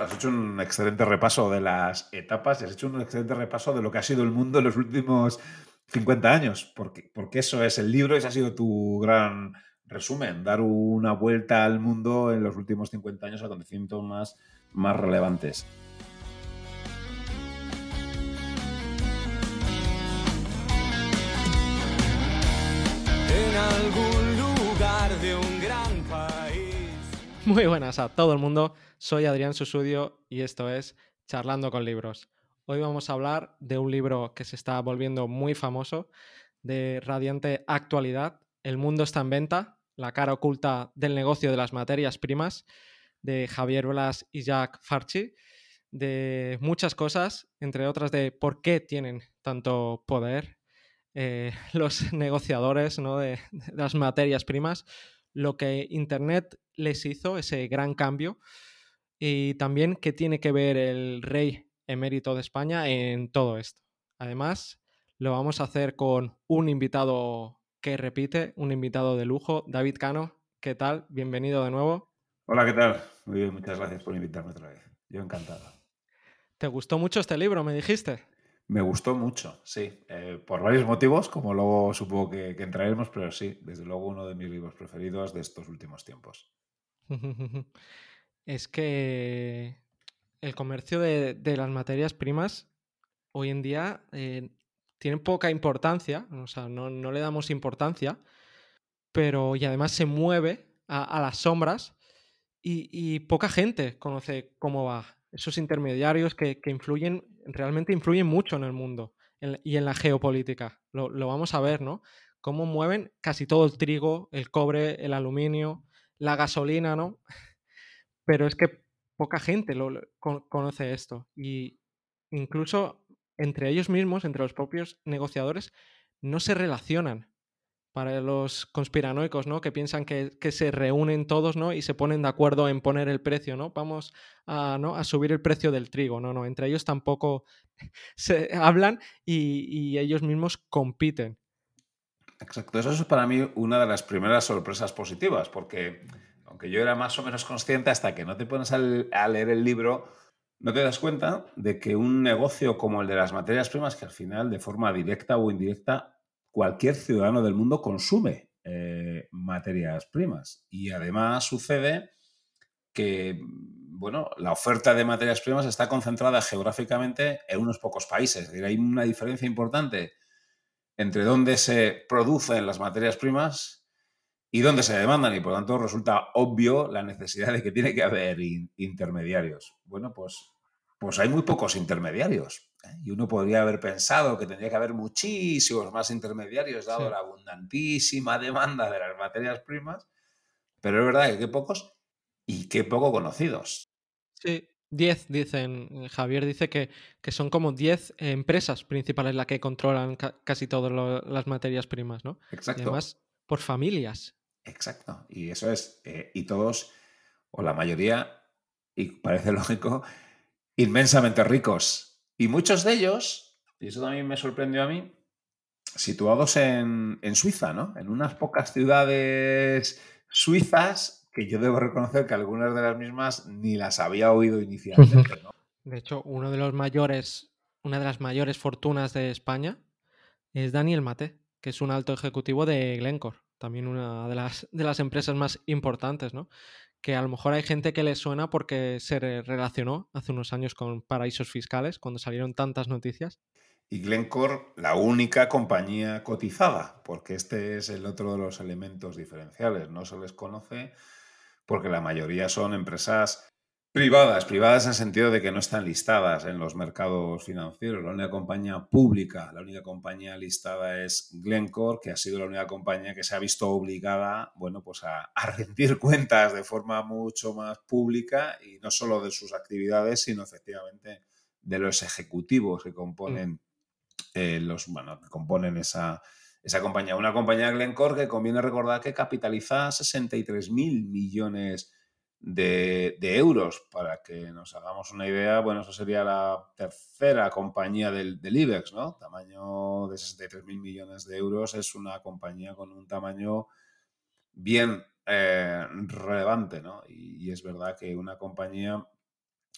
has hecho un excelente repaso de las etapas y has hecho un excelente repaso de lo que ha sido el mundo en los últimos 50 años, porque, porque eso es el libro y ese ha sido tu gran resumen, dar una vuelta al mundo en los últimos 50 años, acontecimientos más, más relevantes. En algún lugar de un gran país. Muy buenas a todo el mundo, soy Adrián Susudio y esto es Charlando con Libros. Hoy vamos a hablar de un libro que se está volviendo muy famoso, de radiante actualidad, El mundo está en venta, la cara oculta del negocio de las materias primas, de Javier Blas y Jacques Farchi, de muchas cosas, entre otras de por qué tienen tanto poder eh, los negociadores ¿no? de las materias primas, lo que Internet les hizo, ese gran cambio, y también qué tiene que ver el rey emérito de España en todo esto. Además, lo vamos a hacer con un invitado que repite, un invitado de lujo, David Cano. ¿Qué tal? Bienvenido de nuevo. Hola, ¿qué tal? Muy bien, muchas gracias por invitarme otra vez. Yo encantado. ¿Te gustó mucho este libro, me dijiste? Me gustó mucho, sí, eh, por varios motivos, como luego supongo que, que, entraremos, pero sí, desde luego uno de mis libros preferidos de estos últimos tiempos. es que el comercio de, de, las materias primas hoy en día eh, tiene poca importancia, o sea, no, no, le damos importancia, pero y además se mueve a, a las sombras y, y, poca gente conoce cómo va. Esos intermediarios que, que influyen, realmente influyen mucho en el mundo y en la geopolítica. Lo, lo, vamos a ver, ¿no? Cómo mueven casi todo el trigo, el cobre, el aluminio, la gasolina, ¿no? Pero es que poca gente conoce esto. Y incluso entre ellos mismos, entre los propios negociadores, no se relacionan. Para los conspiranoicos, ¿no? Que piensan que, que, se reúnen todos, ¿no? Y se ponen de acuerdo en poner el precio, ¿no? Vamos a, ¿no? a subir el precio del trigo. No, no. Entre ellos tampoco se hablan y, y ellos mismos compiten. Exacto. Eso es para mí una de las primeras sorpresas positivas, porque aunque yo era más o menos consciente hasta que no te pones a leer el libro, no te das cuenta de que un negocio como el de las materias primas, que al final, de forma directa o indirecta, cualquier ciudadano del mundo consume eh, materias primas. Y además sucede que, bueno, la oferta de materias primas está concentrada geográficamente en unos pocos países. Es decir, hay una diferencia importante entre dónde se producen las materias primas y dónde se demandan y por tanto resulta obvio la necesidad de que tiene que haber in intermediarios. Bueno, pues, pues hay muy pocos intermediarios. ¿eh? Y uno podría haber pensado que tendría que haber muchísimos más intermediarios dado sí. la abundantísima demanda de las materias primas, pero es verdad que qué pocos y qué poco conocidos. Sí, 10 dicen, Javier dice que, que son como 10 empresas principales las que controlan ca casi todas las materias primas, ¿no? Exacto. Y además por familias. Exacto. Y eso es, eh, y todos, o la mayoría, y parece lógico, inmensamente ricos. Y muchos de ellos, y eso también me sorprendió a mí, situados en, en Suiza, ¿no? En unas pocas ciudades suizas que yo debo reconocer que algunas de las mismas ni las había oído inicialmente, ¿no? De hecho, uno de los mayores, una de las mayores fortunas de España es Daniel Mate, que es un alto ejecutivo de Glencore, también una de las, de las empresas más importantes, ¿no? Que a lo mejor hay gente que le suena porque se relacionó hace unos años con paraísos fiscales, cuando salieron tantas noticias. Y Glencore, la única compañía cotizada, porque este es el otro de los elementos diferenciales. No se les conoce porque la mayoría son empresas privadas, privadas en el sentido de que no están listadas en los mercados financieros. La única compañía pública, la única compañía listada es Glencore, que ha sido la única compañía que se ha visto obligada, bueno, pues a, a rendir cuentas de forma mucho más pública y no solo de sus actividades, sino efectivamente de los ejecutivos que componen mm. eh, los, bueno, que componen esa, esa compañía. Una compañía Glencore que conviene recordar que capitaliza 63 mil millones de, de, euros. Para que nos hagamos una idea, bueno, eso sería la tercera compañía del, IBEX, ¿no? Tamaño de 63 mil millones de euros es una compañía con un tamaño bien eh, relevante, ¿no? Y, y, es verdad que una compañía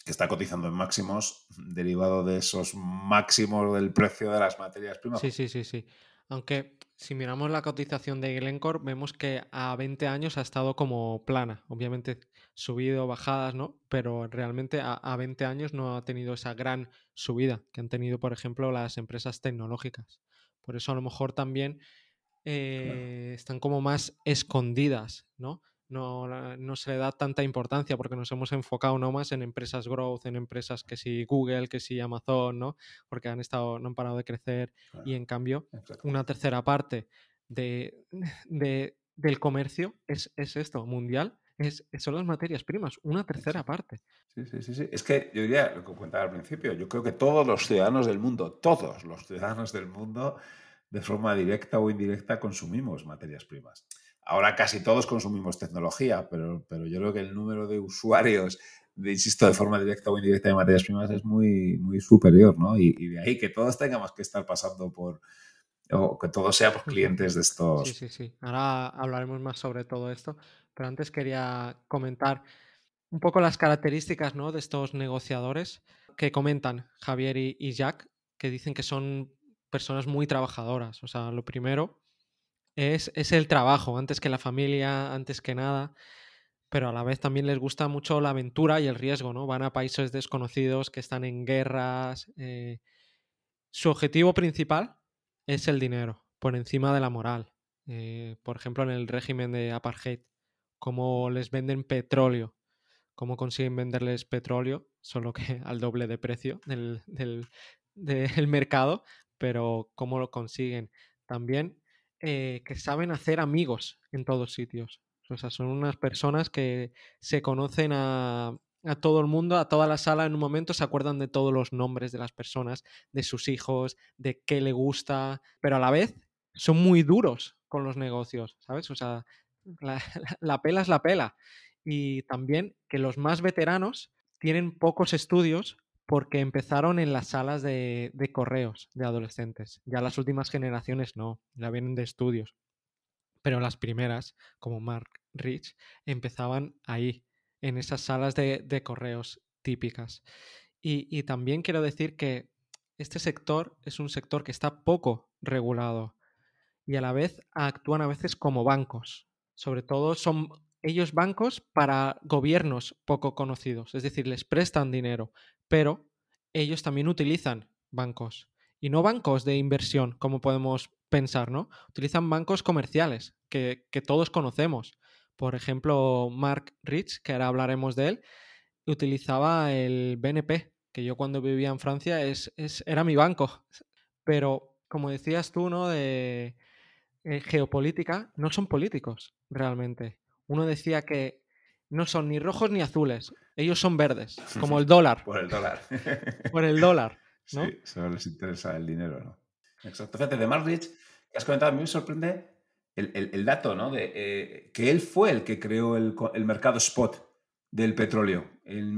que está cotizando en máximos, derivado de esos máximos del precio de las materias primas. Sí, sí, sí, sí. Aunque si miramos la cotización de Glencore, vemos que a 20 años ha estado como plana. Obviamente subido, bajadas, ¿no? Pero realmente a, a 20 años no ha tenido esa gran subida que han tenido, por ejemplo, las empresas tecnológicas. Por eso a lo mejor también eh, están como más escondidas, ¿no? No, no se le da tanta importancia porque nos hemos enfocado no más en empresas growth, en empresas que si Google, que si Amazon, ¿no? Porque han estado, no han parado de crecer Claro, y en cambio una tercera parte de, de- del comercio es, es esto, mundial, es, son las materias primas, una tercera parte. Sí, sí, sí, sí. Es que yo diría lo que comentaba al principio. Yo creo que todos los ciudadanos del mundo, todos los ciudadanos del mundo, de forma directa o indirecta, consumimos materias primas. Ahora casi todos consumimos tecnología, pero, pero yo creo que el número de usuarios, de, insisto, de forma directa o indirecta de materias primas es muy, muy superior, ¿no? Y, y de ahí que todos tengamos que estar pasando por, o que todos seamos clientes de estos. Sí, sí, sí. Ahora hablaremos más sobre todo esto, pero antes quería comentar un poco las características ¿no? de estos negociadores que comentan Javier y, y Jack, que dicen que son personas muy trabajadoras. O sea, lo primero es, es el trabajo, antes que la familia, antes que nada, pero a la vez también les gusta mucho la aventura y el riesgo, ¿no? Van a países desconocidos que están en guerras. eh, Su objetivo principal es el dinero, por encima de la moral. Eh, por ejemplo, en el régimen de apartheid, cómo les venden petróleo, cómo consiguen venderles petróleo, solo que al doble de precio del, del- del mercado, pero cómo lo consiguen. También eh, que saben hacer amigos en todos sitios. O sea, son unas personas que se conocen a, a todo el mundo, a toda la sala en un momento, se acuerdan de todos los nombres de las personas, de sus hijos, de qué le gusta, pero a la vez son muy duros con los negocios, ¿sabes? O sea, la, la- la pela es la pela. Y también que los más veteranos tienen pocos estudios porque empezaron en las salas de, correos de adolescentes. Ya las últimas generaciones no, ya vienen de estudios. Pero las primeras, como Mark Rich, empezaban ahí, en esas salas de, de correos típicas. Y, y también quiero decir que este sector es un sector que está poco regulado y a la vez actúan a veces como bancos. Sobre todo son ellos bancos para gobiernos poco conocidos, es decir, les prestan dinero, pero ellos también utilizan bancos. Y no bancos de inversión, como podemos pensar, ¿no? Utilizan bancos comerciales, que, que todos conocemos. Por ejemplo, Mark Rich, que ahora hablaremos de él, utilizaba el BNP, que yo cuando vivía en Francia es, es- era mi banco. Pero, como decías tú, ¿no? De eh, geopolítica, no son políticos, realmente. Uno decía que no son ni rojos ni azules, ellos son verdes, como el dólar, Por el dólar. por el dólar, ¿no? Sí, solo les interesa el dinero, ¿no? Exacto. Fíjate, de Mark Rich, que has comentado, a mí me sorprende el, el- el dato, ¿no? De eh, que él fue el que creó el, el mercado spot del petróleo en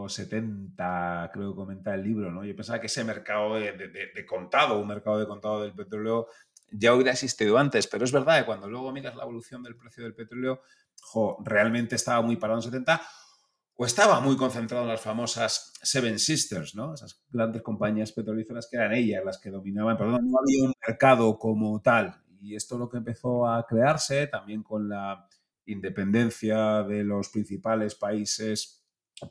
1970, creo que comenta el libro, ¿no? Yo pensaba que ese mercado de, de- de- de contado, un mercado de contado del petróleo, ya hubiera existido antes, pero es verdad que cuando luego miras la evolución del precio del petróleo, jo, realmente estaba muy parado en 70 o estaba muy concentrado en las famosas Seven Sisters, ¿no? Esas grandes compañías petrolíferas que eran ellas las que dominaban, pero no había un mercado como tal. Y esto lo que empezó a crearse también con la independencia de los principales países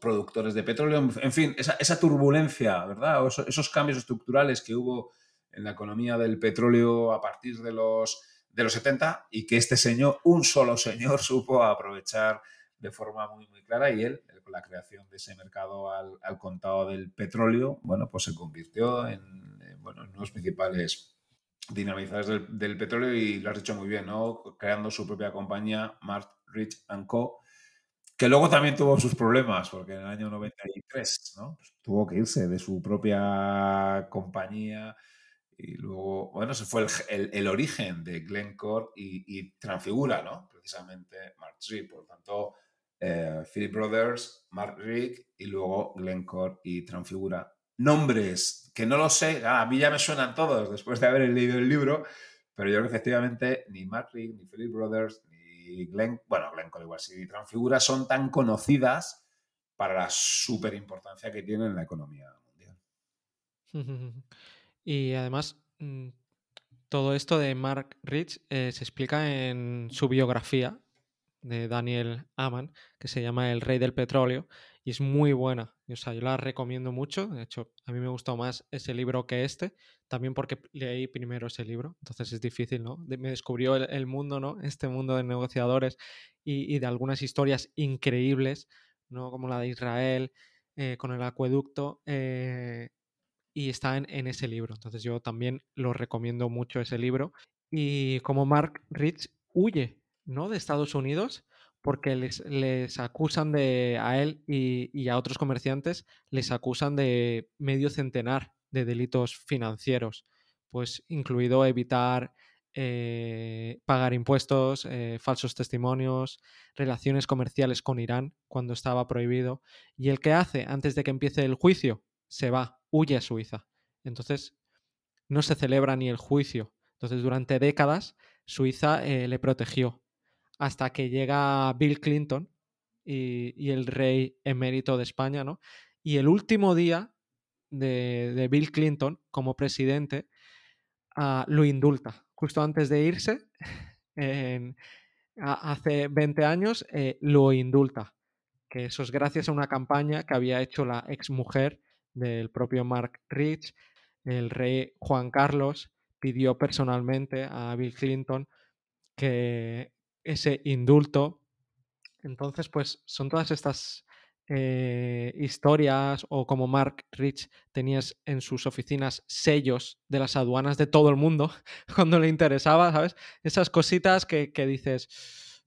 productores de petróleo, en fin, esa, esa turbulencia, ¿verdad? O esos cambios estructurales que hubo en la economía del petróleo a partir de los, de los 70 y que este señor, un solo señor, supo aprovechar de forma muy, muy clara y él, con la creación de ese mercado al, al contado del petróleo, bueno, pues se convirtió en, en, bueno, en uno de los principales dinamizadores del, petróleo y lo has dicho muy bien, ¿no? Creando su propia compañía, Mark Rich Co., que luego también tuvo sus problemas, porque en el año 93 ¿no? Pues tuvo que irse de su propia compañía y luego, bueno, ese fue el, el, origen de Glencore y, y, Transfigura, ¿no? Precisamente Mark Rich, por lo tanto, eh, Philip Brothers, Mark Rick y luego Glencore y Transfigura. Nombres que no lo sé, a mí ya me suenan todos después de haber leído el libro, pero yo creo que efectivamente ni Mark Rick, ni Philip Brothers, ni Glen, bueno, Glencore igual sí, Transfigura son tan conocidas para la súper importancia que tiene en la economía mundial. Y además, mm, todo esto de Mark Rich eh, se explica en su biografía de Daniel Aman, que se llama El Rey del Petróleo, y es muy buena. O sea, yo la recomiendo mucho. De hecho, a mí me gustó más ese libro que este, también porque leí primero ese libro, entonces es difícil, ¿no? me descubrió el, mundo, ¿no? Este mundo de negociadores y, de algunas historias increíbles, ¿no? Como la de Israel eh, con el acueducto. Eh, y está en, ese libro. Entonces yo también lo recomiendo mucho ese libro. Y como Mark Rich huye ¿no? de Estados Unidos porque les, les acusan de, a él y, a otros comerciantes, les acusan de medio centenar de delitos financieros, pues incluido evitar eh, pagar impuestos, eh, falsos testimonios, relaciones comerciales con Irán cuando estaba prohibido. ¿Y el que hace antes de que empiece el juicio? Se va, huye a Suiza. Entonces, no se celebra ni el juicio. Entonces, durante décadas, Suiza eh, le protegió hasta que llega Bill Clinton y, el rey emérito de España, ¿no? Y el último día de, Bill Clinton como presidente ah, lo indulta. Justo antes de irse, hace 20 años, eh, lo indulta. Que eso es gracias a una campaña que había hecho la exmujer del propio Mark Rich. El rey Juan Carlos pidió personalmente a Bill Clinton que ese indulto. Entonces, pues son todas estas eh, historias o como Mark Rich tenías en sus oficinas sellos de las aduanas de todo el mundo cuando le interesaba, ¿sabes? Esas cositas que, dices...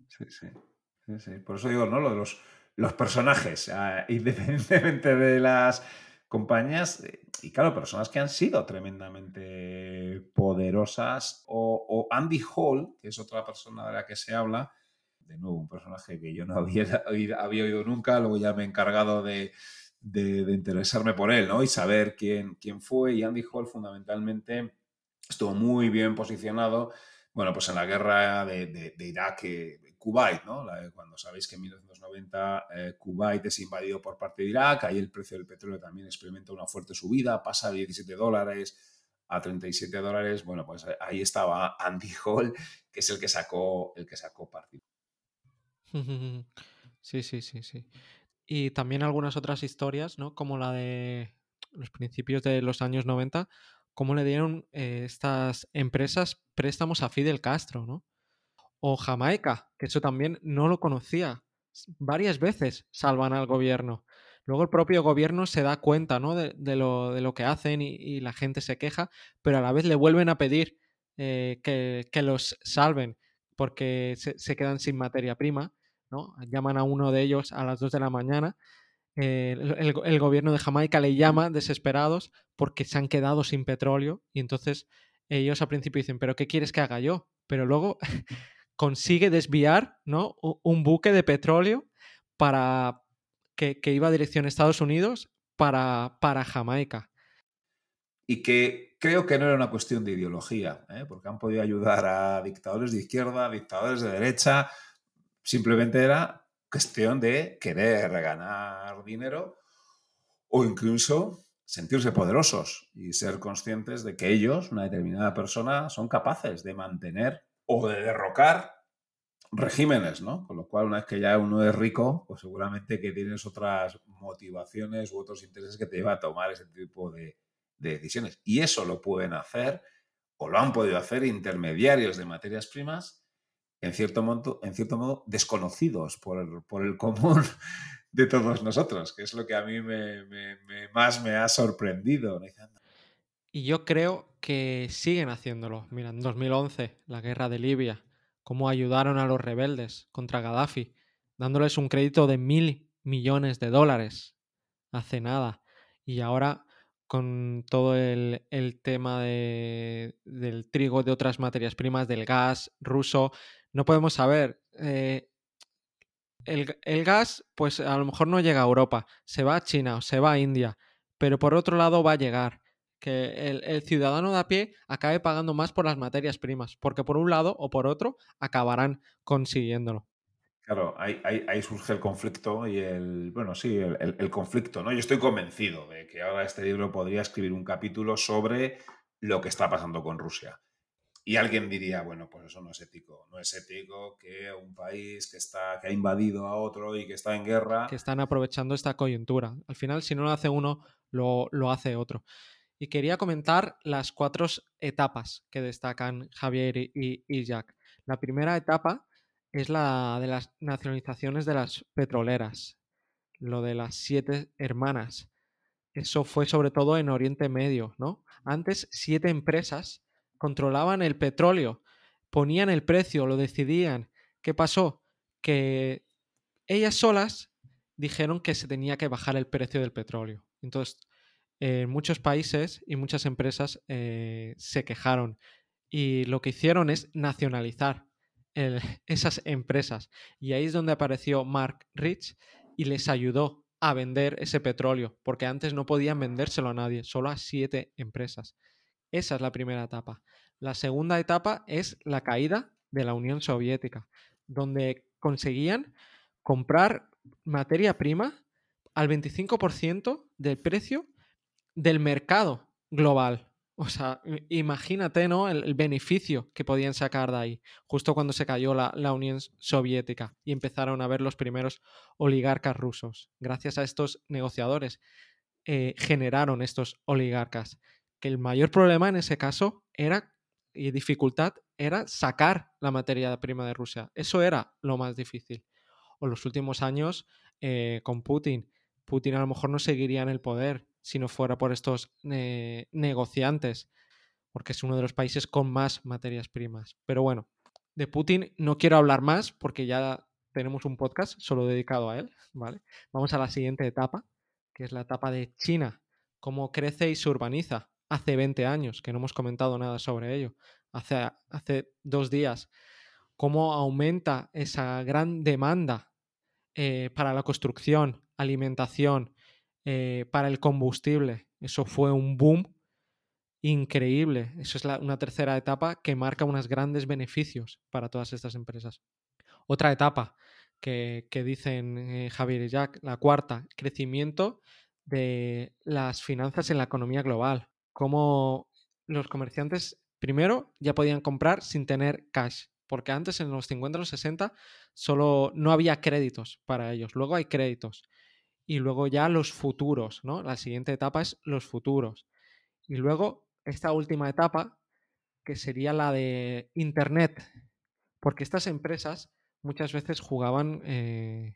Sí, sí, sí, Por eso digo, ¿no? Lo de los, los personajes, ah, independientemente de las compañías, eh, y claro, personas que han sido tremendamente poderosas, o, Andy Hall, que es otra persona de la que se habla, de nuevo, un personaje que yo no había, había oído nunca, luego ya me he encargado de, interesarme por él, ¿no? Y saber quién, quién fue, y Andy Hall fundamentalmente estuvo muy bien posicionado, bueno, pues en la guerra de, de Irak, Kuwait, ¿no? cuando sabéis que en 1990 eh, Kuwait es invadido por parte de Irak, ahí el precio del petróleo también experimenta una fuerte subida, pasa de 17 dólares a 37 dólares, bueno, pues ahí estaba Andy Hall, que es el que sacó, el que sacó partido. Sí, sí, sí, sí. Y también algunas otras historias, ¿no? Como la de los principios de los años 90, cómo le dieron eh, estas empresas préstamos a Fidel Castro, ¿no? O Jamaica, que eso también no lo conocía. Varias veces salvan al gobierno. Luego el propio gobierno se da cuenta ¿no? de, lo, de, lo, que hacen y, la gente se queja, pero a la vez le vuelven a pedir eh, que, los salven porque se, quedan sin materia prima. ¿no? Llaman a uno de ellos a las 2 de la mañana. Eh, el, el, gobierno de Jamaica le llama desesperados porque se han quedado sin petróleo y entonces ellos al principio dicen, pero ¿qué quieres que haga yo? Pero luego consigue desviar ¿no? un buque de petróleo para que, iba a dirección a Estados Unidos para, para Jamaica. Y que creo que no era una cuestión de ideología, ¿eh? porque han podido ayudar a dictadores de izquierda, dictadores de derecha, simplemente era cuestión de querer ganar dinero o incluso sentirse poderosos y ser conscientes de que ellos, una determinada persona, son capaces de mantener o de derrocar regímenes, ¿no? Con lo cual, una vez que ya uno es rico, pues seguramente que tienes otras motivaciones u otros intereses que te llevan a tomar ese tipo de, decisiones. Y eso lo pueden hacer, o lo han podido hacer, intermediarios de materias primas, en cierto modo, desconocidos por el, común de todos nosotros, que es lo que a mí me, más me ha sorprendido. Y yo creo que siguen haciéndolo. Mira, en 2011, la guerra de Libia, cómo ayudaron a los rebeldes contra Gaddafi, dándoles un crédito de mil millones de dólares hace nada. Y ahora con todo el, tema de, del trigo, de otras materias primas, del gas ruso, no podemos saber. Eh, el, el, gas, pues a lo mejor no llega a Europa, se va a China o se va a India, pero por otro lado va a llegar que el, ciudadano de a pie acabe pagando más por las materias primas, porque por un lado o por otro acabarán consiguiéndolo. Claro, ahí, ahí- ahí surge el conflicto y el, bueno, sí, el, el- el conflicto, ¿no? Yo estoy convencido de que ahora este libro podría escribir un capítulo sobre lo que está pasando con Rusia. Y alguien diría, bueno, pues eso no es ético. No es ético que un país que, está, que ha invadido a otro y que está en guerra... que están aprovechando esta coyuntura. Al final, si no lo hace uno, lo, lo hace otro. Y quería comentar las cuatro etapas que destacan Javier y, y- Jack. La primera etapa es la de las nacionalizaciones de las petroleras, lo de las siete hermanas. Eso fue sobre todo en Oriente Medio, ¿no? Antes siete empresas controlaban el petróleo, ponían el precio, lo decidían. ¿Qué pasó? Que ellas solas dijeron que se tenía que bajar el precio del petróleo. Entonces, muchos países y muchas empresas eh, se quejaron y lo que hicieron es nacionalizar esas empresas. Y ahí es donde apareció Mark Rich y les ayudó a vender ese petróleo, porque antes no podían vendérselo a nadie, solo a siete empresas. Esa es la primera etapa. La segunda etapa es la caída de la Unión Soviética, donde conseguían comprar materia prima al 25% del precio del mercado global. O sea, imagínate, ¿no? El, el beneficio que podían sacar de ahí, justo cuando se cayó la, la Unión Soviética y empezaron a ver los primeros oligarcas rusos. Gracias a estos negociadores eh, generaron estos oligarcas. Que el mayor problema en ese caso era, y dificultad, era sacar la materia prima de Rusia. Eso era lo más difícil. O los últimos años eh, con Putin. Putin a lo mejor no seguiría en el poder si no fuera por estos eh, negociantes, porque es uno de los países con más materias primas. Pero bueno, de Putin no quiero hablar más porque ya tenemos un podcast solo dedicado a él, ¿vale? Vamos a la siguiente etapa, que es la etapa de China, cómo crece y se urbaniza. Hace 20 años, que no hemos comentado nada sobre ello. Hace, hace dos días, cómo aumenta esa gran demanda eh, para la construcción, alimentación, eh, para el combustible. Eso fue un boom increíble. Eso es la- una tercera etapa que marca unos grandes beneficios para todas estas empresas. Otra etapa que, dicen eh, Javier y Jack, la cuarta, crecimiento de las finanzas en la economía global. Cómo los comerciantes primero ya podían comprar sin tener cash, porque antes en los 50 y los 60 solo no había créditos para ellos. Luego hay créditos. Y luego ya los futuros, ¿no? La siguiente etapa es los futuros. Y luego esta última etapa, que sería la de Internet, porque estas empresas muchas veces jugaban, eh,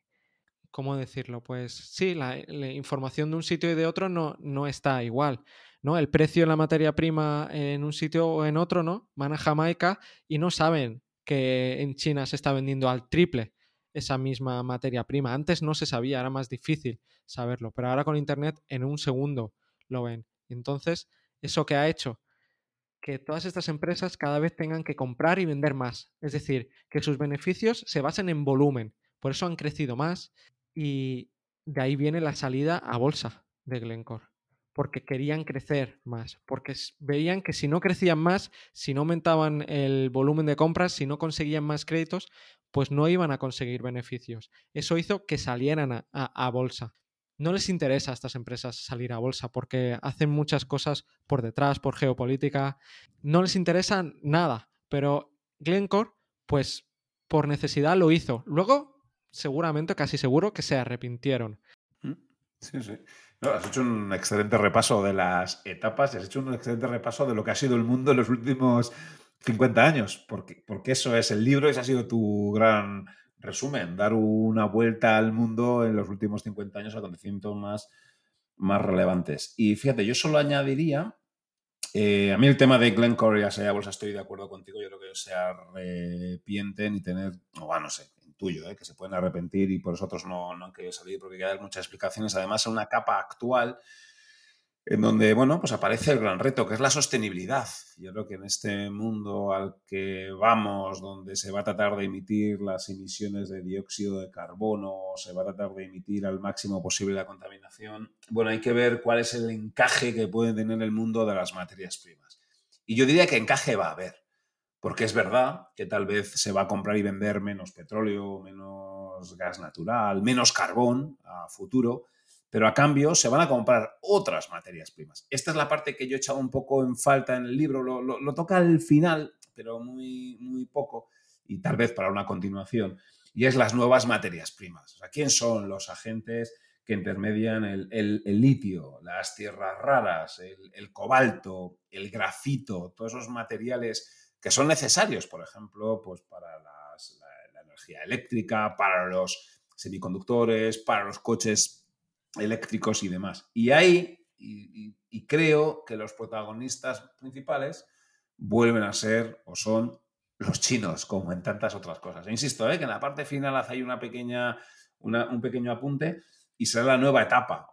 ¿cómo decirlo? Pues sí, la, información de un sitio y de otro no, no está igual. ¿no? El precio de la materia prima en un sitio o en otro, ¿no? Van a Jamaica y no saben que en China se está vendiendo al triple esa misma materia prima. Antes no se sabía, era más difícil saberlo, pero ahora con Internet en un segundo lo ven. Entonces, ¿eso que ha hecho? Que todas estas empresas cada vez tengan que comprar y vender más. Es decir, que sus beneficios se basen en volumen. Por eso han crecido más y de ahí viene la salida a bolsa de Glencore. Porque querían crecer más, porque veían que si no crecían más, si no aumentaban el volumen de compras, si no conseguían más créditos, pues no iban a conseguir beneficios. Eso hizo que salieran a, bolsa no les interesa a estas empresas salir a bolsa porque hacen muchas cosas por detrás, por geopolítica. No les interesa nada, pero Glencore, pues por necesidad lo hizo. Luego, seguramente, casi seguro que se arrepintieron. Sí, sí. No, has hecho un excelente repaso de las etapas y has hecho un excelente repaso de lo que ha sido el mundo en los últimos 50 años, porque, porque eso es el libro ese ha sido tu gran resumen, dar una vuelta al mundo en los últimos 50 años, acontecimientos más, más relevantes. Y fíjate, yo solo añadiría, eh, a mí el tema de Glencore y Asaya Bolsa estoy de acuerdo contigo, yo creo que se arrepienten y tener, bueno, no sé, tuyo, ¿eh? que se pueden arrepentir y por eso otros no, no han querido salir porque hay que dar muchas explicaciones. Además, en una capa actual en donde, bueno, pues aparece el gran reto, que es la sostenibilidad. Yo creo que en este mundo al que vamos, donde se va a tratar de emitir las emisiones de dióxido de carbono, se va a tratar de emitir al máximo posible la contaminación, bueno, hay que ver cuál es el encaje que puede tener el mundo de las materias primas. Y yo diría que encaje va a haber, porque es verdad que tal vez se va a comprar y vender menos petróleo, menos gas natural, menos carbón a futuro, pero a cambio se van a comprar otras materias primas. Esta es la parte que yo he echado un poco en falta en el libro, lo, toca al final, pero muy, muy poco, y tal vez para una continuación, y es las nuevas materias primas. O sea, ¿Quién son los agentes que intermedian el, litio, las tierras raras, el cobalto, el grafito, todos esos materiales que son necesarios, por ejemplo, pues para la, energía eléctrica, para los semiconductores, para los coches eléctricos y demás. Y ahí, y, creo que los protagonistas principales vuelven a ser o son los chinos, como en tantas otras cosas. E insisto, ¿eh? que en la parte final hace ahí una pequeña, una, un pequeño apunte y será la nueva etapa,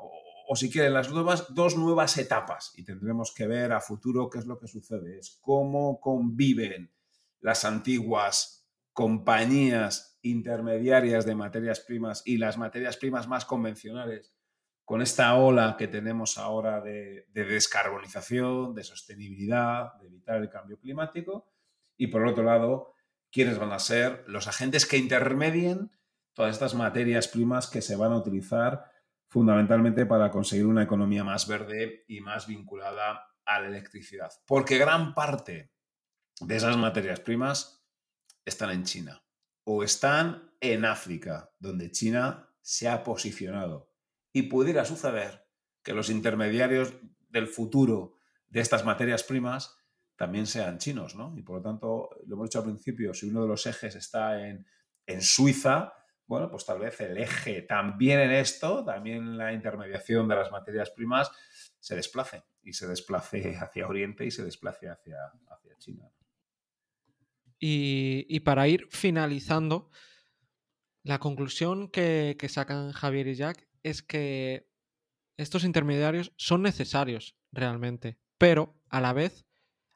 o, si quieren, las nuevas, dos nuevas etapas, y tendremos que ver a futuro qué es lo que sucede, es cómo conviven las antiguas compañías intermediarias de materias primas y las materias primas más convencionales con esta ola que tenemos ahora de, de descarbonización, de sostenibilidad, de evitar el cambio climático, y por otro lado, quiénes van a ser los agentes que intermedien todas estas materias primas que se van a utilizar fundamentalmente para conseguir una economía más verde y más vinculada a la electricidad. Porque gran parte de esas materias primas están en China o están en África, donde China se ha posicionado. Y pudiera suceder que los intermediarios del futuro de estas materias primas también sean chinos, ¿no? Y por lo tanto, lo hemos dicho al principio, si uno de los ejes está en, en Suiza, bueno, pues tal vez el eje también en esto, también la intermediación de las materias primas, se desplace y se desplace hacia Oriente y se desplace hacia, hacia China. Y, y, para ir finalizando, la conclusión que, que sacan Javier y Jack es que estos intermediarios son necesarios realmente, pero a la vez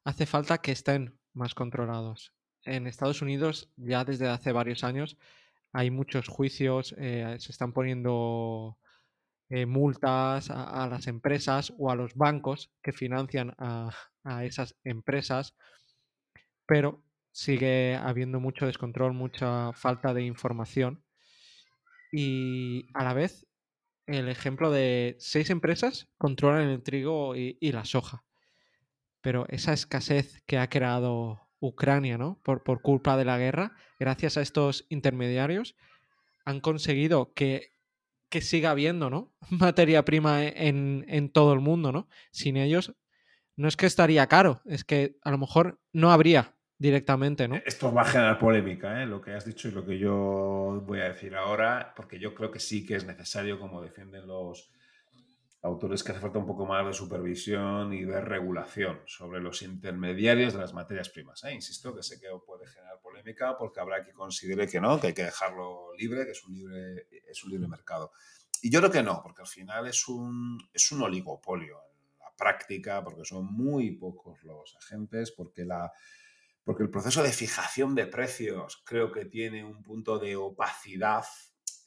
hace falta que estén más controlados. En Estados Unidos ya desde hace varios años hay muchos juicios, eh, se están poniendo eh, multas a, a, las empresas o a los bancos que financian a, a, esas empresas, pero sigue habiendo mucho descontrol, mucha falta de información y a la vez el ejemplo de seis empresas controlan el trigo y, y la soja pero esa escasez que ha creado Ucrania, ¿no? Por, por, culpa de la guerra, gracias a estos intermediarios, han conseguido que, que siga habiendo, ¿no? Materia prima en, en, todo el mundo, ¿no? Sin ellos, no es que estaría caro, es que a lo mejor no habría directamente, ¿no? Esto va a generar polémica, ¿eh? Lo que has dicho y lo que yo voy a decir ahora, porque yo creo que sí que es necesario, como defienden los, autores que hace falta un poco más de supervisión y de regulación sobre los intermediarios de las materias primas. ¿eh? Insisto que sé que puede generar polémica porque habrá que considere que no, que hay que dejarlo libre, que es un libre, es un libre mercado. Y yo creo que no, porque al final es un, es un oligopolio en la práctica, porque son muy pocos los agentes, porque, la, porque el proceso de fijación de precios creo que tiene un punto de opacidad.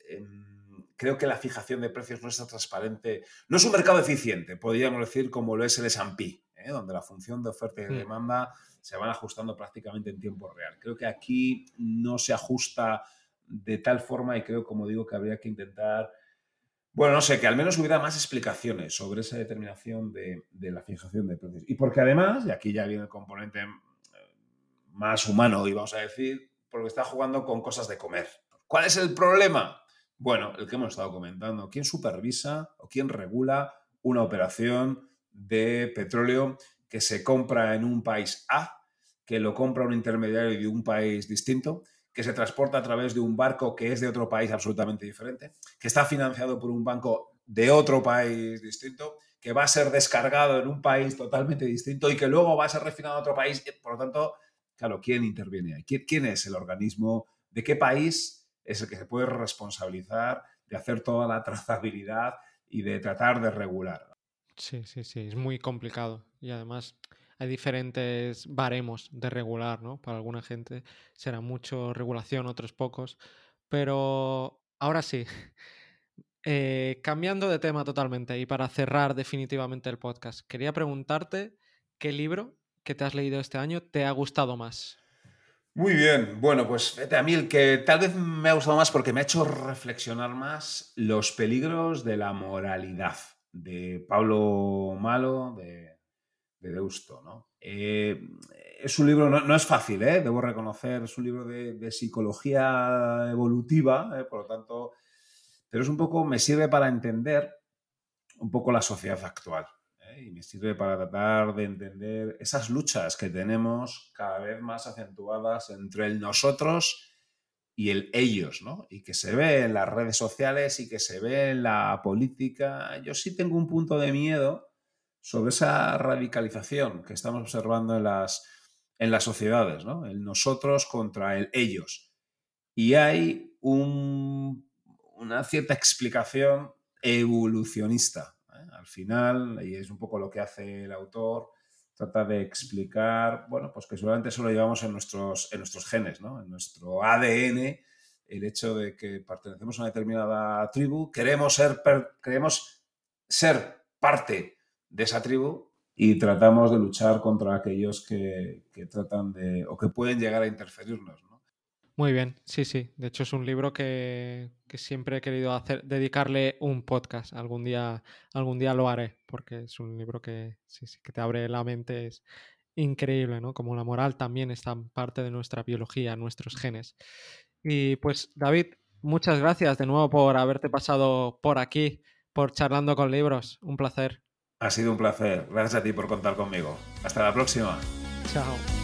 En, creo que la fijación de precios no está transparente. No es un mercado eficiente, podríamos decir, como lo es el S&P, ¿eh? donde la función de oferta y de demanda se van ajustando prácticamente en tiempo real. Creo que aquí no se ajusta de tal forma y creo, como digo, que habría que intentar, bueno, no sé, que al menos hubiera más explicaciones sobre esa determinación de, de la fijación de precios. Y porque además, y aquí ya viene el componente más humano, íbamos a decir, porque está jugando con cosas de comer. ¿Cuál es el problema? Bueno, el que hemos estado comentando. ¿Quién supervisa o quién regula una operación de petróleo que se compra en un país A, que lo compra un intermediario de un país distinto, que se transporta a través de un barco que es de otro país absolutamente diferente, que está financiado por un banco de otro país distinto, que va a ser descargado en un país totalmente distinto y que luego va a ser refinado en otro país? Por lo tanto, claro, ¿quién interviene ahí? ¿Quién es el organismo? ¿De qué país? Es el que se puede responsabilizar de hacer toda la trazabilidad y de tratar de regular. Sí, sí, sí, es muy complicado y además hay diferentes baremos de regular, ¿no? Para alguna gente será mucho regulación, otros pocos, pero ahora sí, eh, cambiando de tema totalmente y para cerrar definitivamente el podcast, quería preguntarte qué libro que te has leído este año te ha gustado más. Muy bien, bueno, pues vete a mí el que tal vez me ha gustado más porque me ha hecho reflexionar más los peligros de la moralidad de Pablo Malo, de, de Deusto, ¿no? Eh, es un libro, no, no es fácil, ¿eh? debo reconocer, es un libro de, de psicología evolutiva, ¿eh? por lo tanto, pero es un poco, me sirve para entender un poco la sociedad actual. Y me sirve para tratar de entender esas luchas que tenemos cada vez más acentuadas entre el nosotros y el ellos, ¿no? Y que se ve en las redes sociales y que se ve en la política. Yo sí tengo un punto de miedo sobre esa radicalización que estamos observando en las, en las sociedades, ¿no? El nosotros contra el ellos. Y hay un, una cierta explicación evolucionista. Al final, y es un poco lo que hace el autor, trata de explicar, bueno, pues que seguramente eso lo llevamos en nuestros, en nuestros genes, ¿no? en nuestro ADN, el hecho de que pertenecemos a una determinada tribu, queremos ser, queremos ser parte de esa tribu y tratamos de luchar contra aquellos que, que, tratan de o que pueden llegar a interferirnos. ¿no? Muy bien, sí, sí. De hecho, es un libro que, que, siempre he querido hacer, dedicarle un podcast. Algún día, algún día lo haré, porque es un libro que, sí, sí, que te abre la mente. Es increíble, ¿no? Como la moral también está parte de nuestra biología, nuestros genes. Y pues, David, muchas gracias de nuevo por haberte pasado por aquí, por charlando con libros. Un placer. Ha sido un placer. Gracias a ti por contar conmigo. Hasta la próxima. Chao.